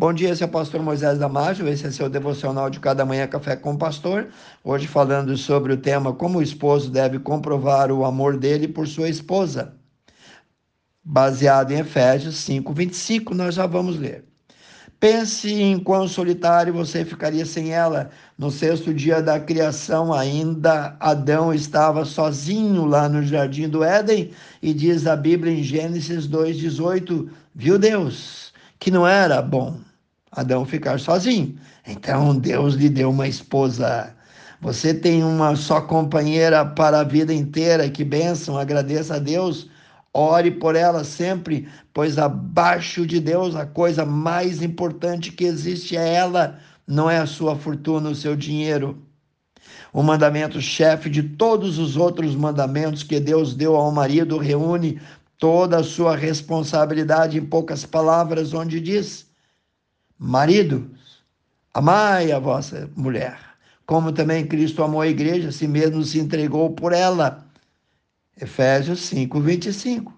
Bom dia, esse é o pastor Moisés Damásio, esse é seu devocional de cada manhã Café com o Pastor. Hoje falando sobre o tema como o esposo deve comprovar o amor dele por sua esposa. Baseado em Efésios 5, 25, nós já vamos ler. Pense em quão solitário você ficaria sem ela. No sexto dia da criação, ainda Adão estava sozinho lá no jardim do Éden, e diz a Bíblia em Gênesis 2,18: Viu Deus que não era bom Adão ficar sozinho. Então Deus lhe deu uma esposa. Você tem uma só companheira para a vida inteira. Que bênção, agradeça a Deus. Ore por ela sempre, pois abaixo de Deus a coisa mais importante que existe é ela, não é a sua fortuna, o seu dinheiro. O mandamento chefe de todos os outros mandamentos que Deus deu ao marido reúne toda a sua responsabilidade em poucas palavras, onde diz: Maridos, amai a vossa mulher, como também Cristo amou a igreja, si mesmo se entregou por ela. Efésios 5, 25.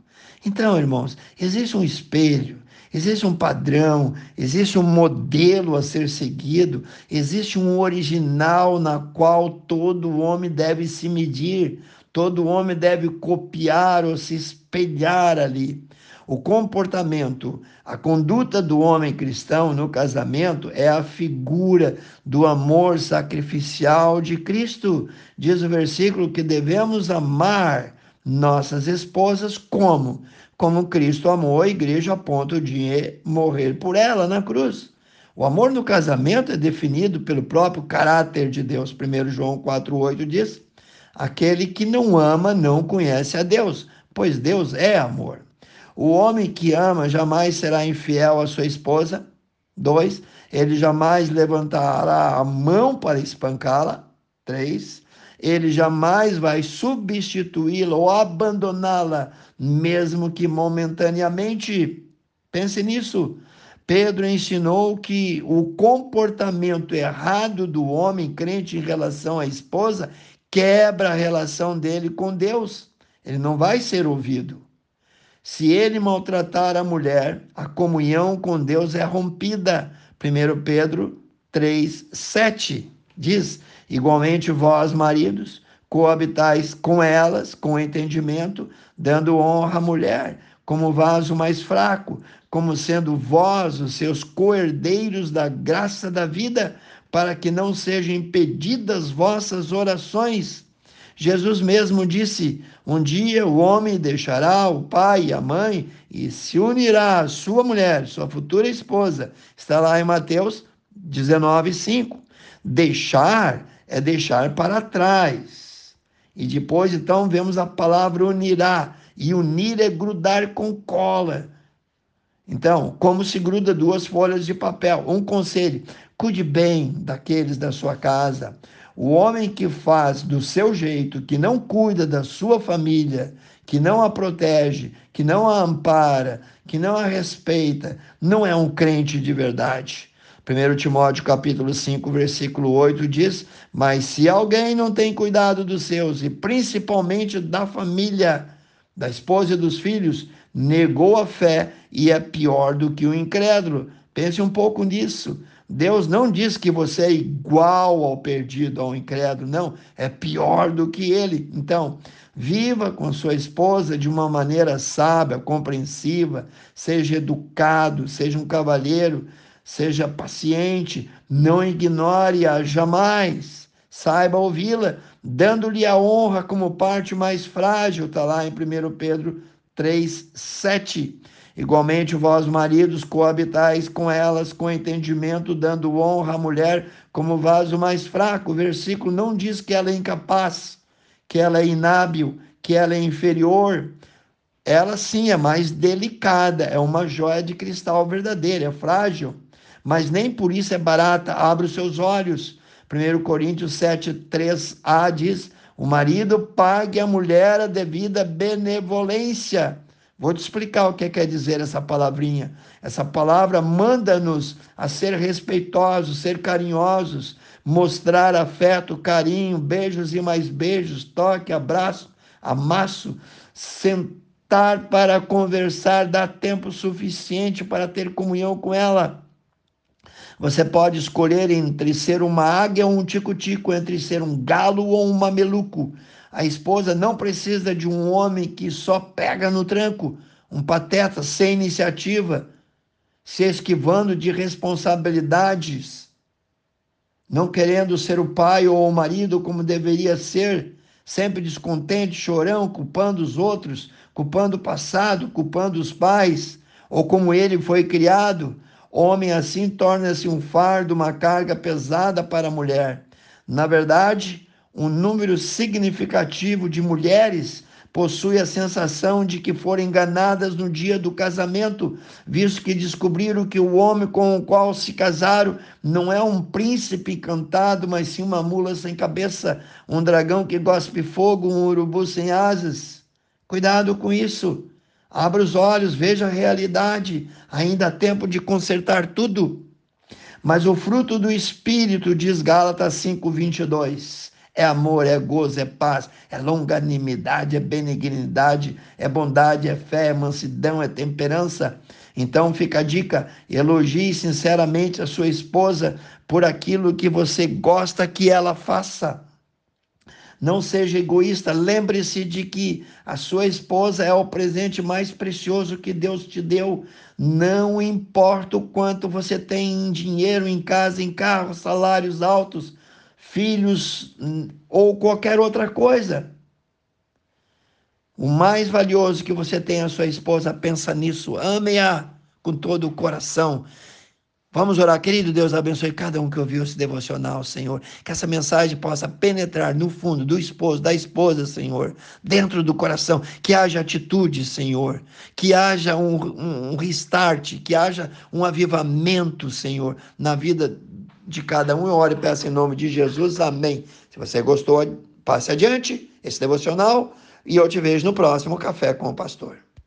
Então, irmãos, existe um espelho, existe um padrão, existe um modelo a ser seguido, existe um original na qual todo homem deve se medir, todo homem deve copiar ou se espelhar ali. O comportamento, a conduta do homem cristão no casamento é a figura do amor sacrificial de Cristo. Diz o versículo que devemos amar nossas esposas como? Como Cristo amou a igreja a ponto de morrer por ela na cruz. O amor no casamento é definido pelo próprio caráter de Deus. 1 João 4,8 diz: Aquele que não ama não conhece a Deus, pois Deus é amor. O homem que ama jamais será infiel à sua esposa. Dois, ele jamais levantará a mão para espancá-la. Três, ele jamais vai substituí-la ou abandoná-la, mesmo que momentaneamente. Pense nisso. Pedro ensinou que o comportamento errado do homem crente em relação à esposa quebra a relação dele com Deus. Ele não vai ser ouvido. Se ele maltratar a mulher, a comunhão com Deus é rompida. 1 Pedro 3, 7 diz: Igualmente vós, maridos, coabitais com elas, com entendimento, dando honra à mulher, como vaso mais fraco, como sendo vós os seus coerdeiros da graça da vida, para que não sejam impedidas vossas orações Jesus mesmo disse: Um dia o homem deixará o pai e a mãe e se unirá à sua mulher, sua futura esposa. Está lá em Mateus 19, 5. Deixar é deixar para trás. E depois, então, vemos a palavra unirá. E unir é grudar com cola. Então, como se gruda duas folhas de papel? Um conselho: cuide bem daqueles da sua casa. O homem que faz do seu jeito, que não cuida da sua família, que não a protege, que não a ampara, que não a respeita, não é um crente de verdade. 1 Timóteo capítulo 5, versículo 8 diz: Mas se alguém não tem cuidado dos seus, e principalmente da família, da esposa e dos filhos, negou a fé e é pior do que o incrédulo. Pense um pouco nisso. Deus não diz que você é igual ao perdido, ao incrédulo, não, é pior do que ele. Então, viva com sua esposa de uma maneira sábia, compreensiva, seja educado, seja um cavalheiro, seja paciente, não ignore-a jamais. Saiba ouvi-la, dando-lhe a honra como parte mais frágil, está lá em 1 Pedro 3, 7. Igualmente, vós, maridos, coabitais com elas com entendimento, dando honra à mulher como vaso mais fraco. O versículo não diz que ela é incapaz, que ela é inábil, que ela é inferior. Ela sim é mais delicada, é uma joia de cristal verdadeira, é frágil, mas nem por isso é barata. Abre os seus olhos. 1 Coríntios 7, 3a diz: O marido pague à mulher a devida benevolência Vou te explicar o que quer dizer essa palavrinha. Essa palavra manda-nos a ser respeitosos, ser carinhosos, mostrar afeto, carinho, beijos e mais beijos, toque, abraço, amasso, sentar para conversar, dar tempo suficiente para ter comunhão com ela. Você pode escolher entre ser uma águia ou um tico-tico, entre ser um galo ou um mameluco. A esposa não precisa de um homem que só pega no tranco, um pateta sem iniciativa, se esquivando de responsabilidades, não querendo ser o pai ou o marido como deveria ser, sempre descontente, chorão, culpando os outros, culpando o passado, culpando os pais, ou como ele foi criado. Homem assim torna-se um fardo, uma carga pesada para a mulher. Na verdade, um número significativo de mulheres possui a sensação de que foram enganadas no dia do casamento, visto que descobriram que o homem com o qual se casaram não é um príncipe encantado, mas sim uma mula sem cabeça, um dragão que gospe fogo, um urubu sem asas. Cuidado com isso. Abra os olhos, veja a realidade. Ainda há tempo de consertar tudo. Mas o fruto do Espírito, diz Gálatas 5:22 é amor, é gozo, é paz, é longanimidade, é benignidade, é bondade, é fé, é mansidão, é temperança. Então fica a dica: elogie sinceramente a sua esposa por aquilo que você gosta que ela faça. Não seja egoísta, lembre-se de que a sua esposa é o presente mais precioso que Deus te deu. Não importa o quanto você tem em dinheiro, em casa, em carro, salários altos, filhos hum, ou qualquer outra coisa. O mais valioso que você tem é a sua esposa, pensa nisso, ame-a com todo o coração. Vamos orar, querido Deus, abençoe cada um que ouviu esse devocional, Senhor. Que essa mensagem possa penetrar no fundo do esposo, da esposa, Senhor, dentro do coração. Que haja atitude, Senhor. Que haja um, um, restart, que haja um avivamento, Senhor, na vida de cada um. Eu oro e peço em nome de Jesus. Amém. Se você gostou, passe adiante esse devocional e eu te vejo no próximo Café com o Pastor.